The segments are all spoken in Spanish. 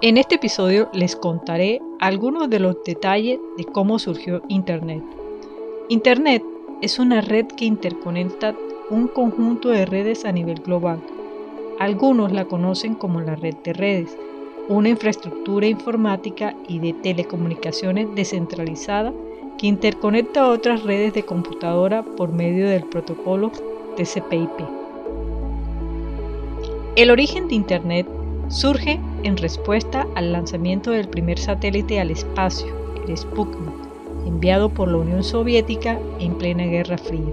En este episodio les contaré algunos de los detalles de cómo surgió Internet. Internet es una red que interconecta un conjunto de redes a nivel global. Algunos la conocen como la red de redes, una infraestructura informática y de telecomunicaciones descentralizada que interconecta otras redes de computadora por medio del protocolo TCP/IP. El origen de Internet surge en respuesta al lanzamiento del primer satélite al espacio, el Sputnik, enviado por la Unión Soviética en plena Guerra Fría.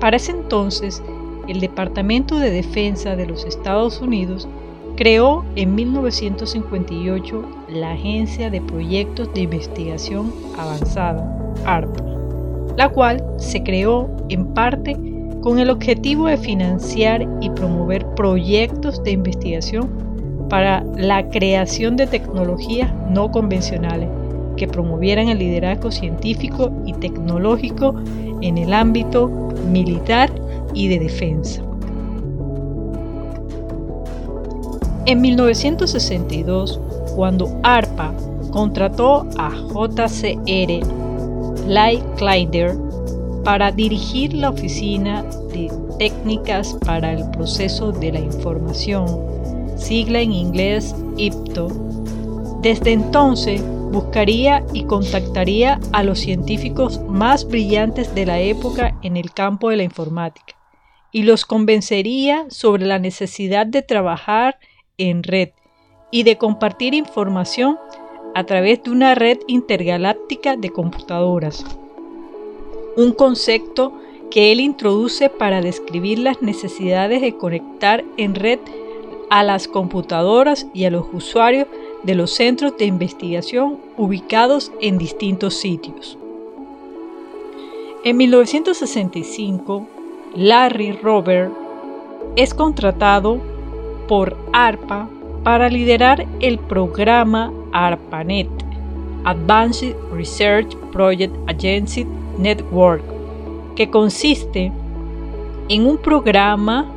Para ese entonces, el Departamento de Defensa de los Estados Unidos creó en 1958 la Agencia de Proyectos de Investigación Avanzada, ARPA, la cual se creó en parte con el objetivo de financiar y promover proyectos de investigación para la creación de tecnologías no convencionales que promovieran el liderazgo científico y tecnológico en el ámbito militar y de defensa. En 1962, cuando ARPA contrató a JCR Light Kleider para dirigir la oficina de técnicas para el proceso de la información sigla en inglés IPTO, desde entonces buscaría y contactaría a los científicos más brillantes de la época en el campo de la informática y los convencería sobre la necesidad de trabajar en red y de compartir información a través de una red intergaláctica de computadoras. Un concepto que él introduce para describir las necesidades de conectar en red a las computadoras y a los usuarios de los centros de investigación ubicados en distintos sitios. En 1965, Larry Robert es contratado por ARPA para liderar el programa ARPANET, Advanced Research Project Agency Network, que consiste en un programa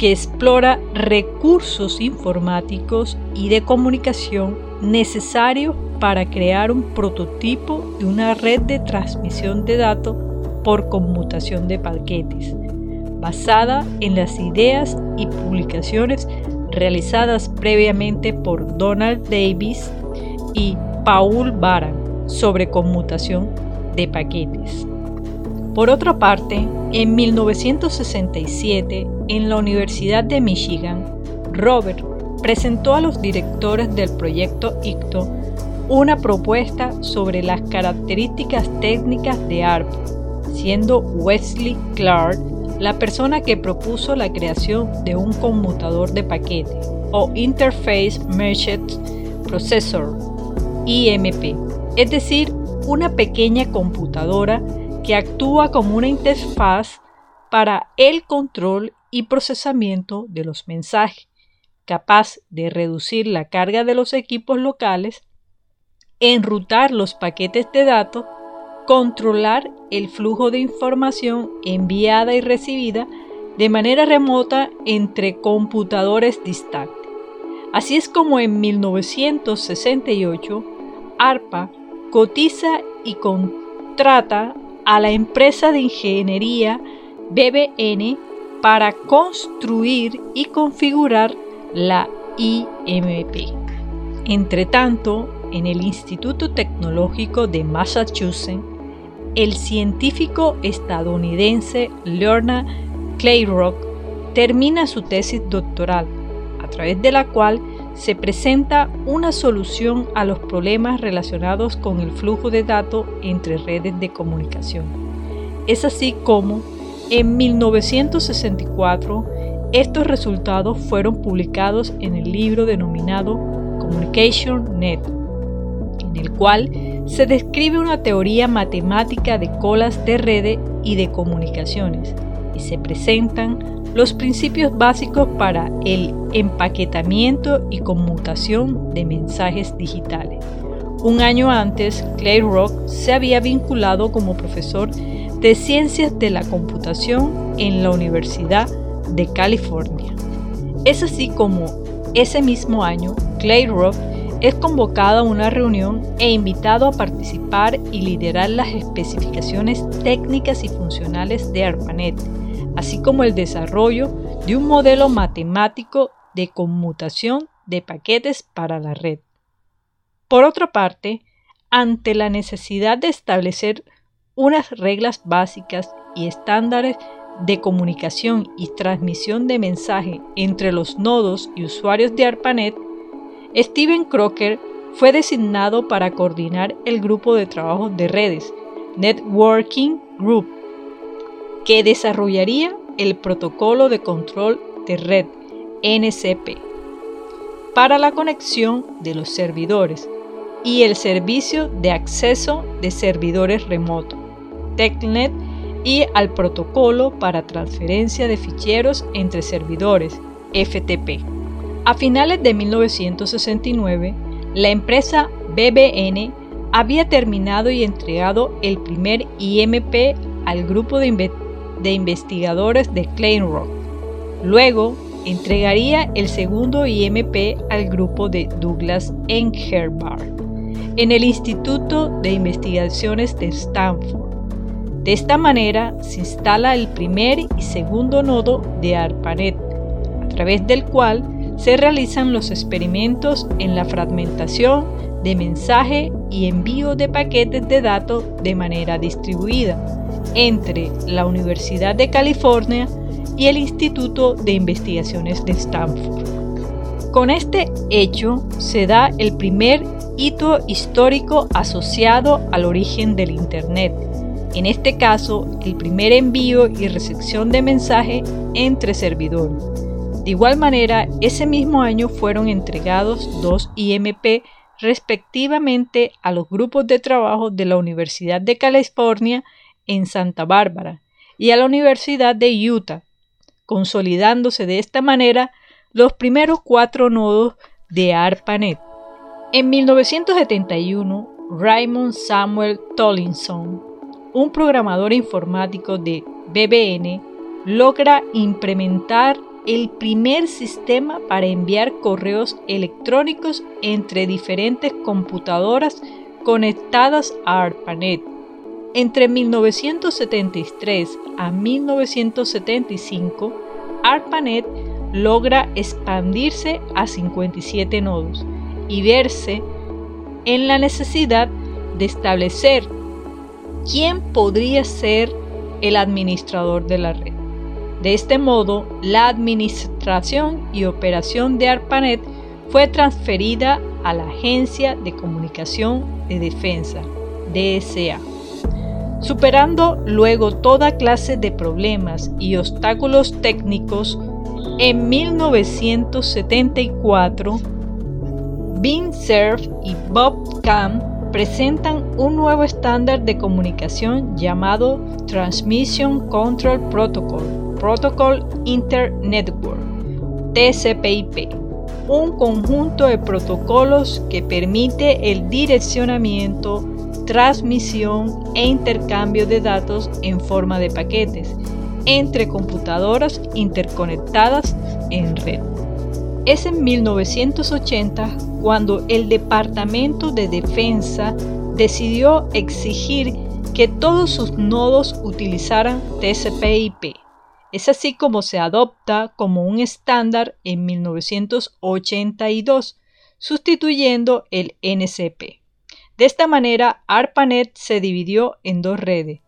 que explora recursos informáticos y de comunicación necesarios para crear un prototipo de una red de transmisión de datos por conmutación de paquetes, basada en las ideas y publicaciones realizadas previamente por Donald Davis y Paul Baran sobre conmutación de paquetes. Por otra parte, en 1967, en la Universidad de Michigan, Robert presentó a los directores del proyecto ICTO una propuesta sobre las características técnicas de ARP, siendo Wesley Clark la persona que propuso la creación de un conmutador de paquete o Interface Message Processor, IMP, es decir, una pequeña computadora que actúa como una interfaz para el control y procesamiento de los mensajes, capaz de reducir la carga de los equipos locales, enrutar los paquetes de datos, controlar el flujo de información enviada y recibida de manera remota entre computadores distantes. Así es como en 1968 ARPA cotiza y contrata a la empresa de ingeniería BBN para construir y configurar la IMP. Entre tanto, en el Instituto Tecnológico de Massachusetts, el científico estadounidense Leonard Clayrock termina su tesis doctoral, a través de la cual se presenta una solución a los problemas relacionados con el flujo de datos entre redes de comunicación. Es así como, en 1964, estos resultados fueron publicados en el libro denominado Communication Net, en el cual se describe una teoría matemática de colas de redes y de comunicaciones, y se presentan los principios básicos para el empaquetamiento y conmutación de mensajes digitales. Un año antes, Clay Rock se había vinculado como profesor de Ciencias de la Computación en la Universidad de California. Es así como ese mismo año Clay Rock es convocado a una reunión e invitado a participar y liderar las especificaciones técnicas y funcionales de ARPANET, así como el desarrollo de un modelo matemático de conmutación de paquetes para la red. Por otra parte, ante la necesidad de establecer unas reglas básicas y estándares de comunicación y transmisión de mensaje entre los nodos y usuarios de ARPANET, Steven Crocker fue designado para coordinar el grupo de trabajo de redes, Networking Group, que desarrollaría el protocolo de control de red, NCP, para la conexión de los servidores y el servicio de acceso de servidores remotos, TechNet, y al protocolo para transferencia de ficheros entre servidores, FTP. A finales de 1969, la empresa BBN había terminado y entregado el primer IMP al grupo de, investigadores de Rock. Luego, entregaría el segundo IMP al grupo de Douglas Engelbart en el Instituto de Investigaciones de Stanford. De esta manera se instala el primer y segundo nodo de ARPANET, a través del cual se realizan los experimentos en la fragmentación de mensaje y envío de paquetes de datos de manera distribuida entre la Universidad de California y el Instituto de Investigaciones de Stanford. Con este hecho se da el primer hito histórico asociado al origen del Internet, en este caso el primer envío y recepción de mensaje entre servidores de igual manera, ese mismo año fueron entregados dos IMP respectivamente a los grupos de trabajo de la Universidad de California en Santa Bárbara y a la Universidad de Utah, consolidándose de esta manera los primeros cuatro nodos de ARPANET. En 1971, Raymond Samuel Tollinson, un programador informático de BBN, logra implementar el primer sistema para enviar correos electrónicos entre diferentes computadoras conectadas a ARPANET. Entre 1973 a 1975, ARPANET logra expandirse a 57 nodos y verse en la necesidad de establecer quién podría ser el administrador de la red. De este modo, la administración y operación de ARPANET fue transferida a la Agencia de Comunicación de Defensa, DSA. Superando luego toda clase de problemas y obstáculos técnicos, en 1974, Bing Cerf y Bob Kahn presentan un nuevo estándar de comunicación llamado Transmission Control Protocol Protocol Internetwork, TCP/IP, un conjunto de protocolos que permite el direccionamiento, transmisión e intercambio de datos en forma de paquetes entre computadoras interconectadas en red. Es en 1980 cuando el Departamento de Defensa decidió exigir que todos sus nodos utilizaran TCP/IP es así como se adopta como un estándar en 1982, sustituyendo el NCP. De esta manera, ARPANET se dividió en dos redes,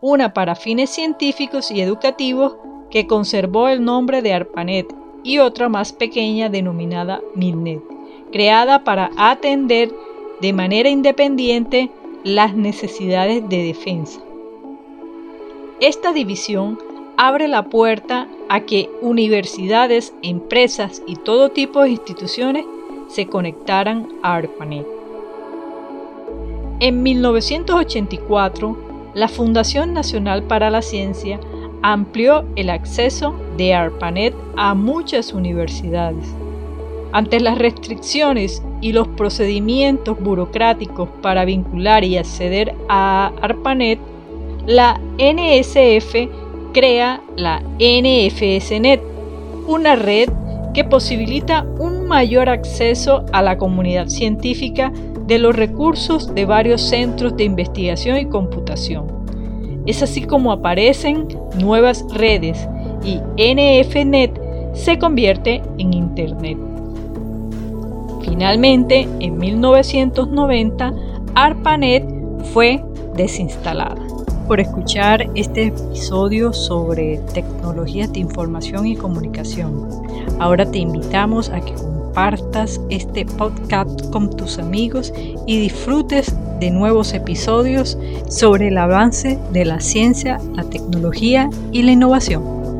una para fines científicos y educativos que conservó el nombre de ARPANET y otra más pequeña denominada MILNET, creada para atender de manera independiente las necesidades de defensa. Esta división abre la puerta a que universidades, empresas y todo tipo de instituciones se conectaran a ARPANET. En 1984, la Fundación Nacional para la Ciencia amplió el acceso de ARPANET a muchas universidades. Ante las restricciones y los procedimientos burocráticos para vincular y acceder a ARPANET, la NSF crea la NFSNet, una red que posibilita un mayor acceso a la comunidad científica de los recursos de varios centros de investigación y computación. Es así como aparecen nuevas redes y NFNet se convierte en Internet. Finalmente, en 1990, ARPANET fue desinstalada. Por escuchar este episodio sobre tecnologías de información y comunicación. Ahora te invitamos a que compartas este podcast con tus amigos y disfrutes de nuevos episodios sobre el avance de la ciencia, la tecnología y la innovación.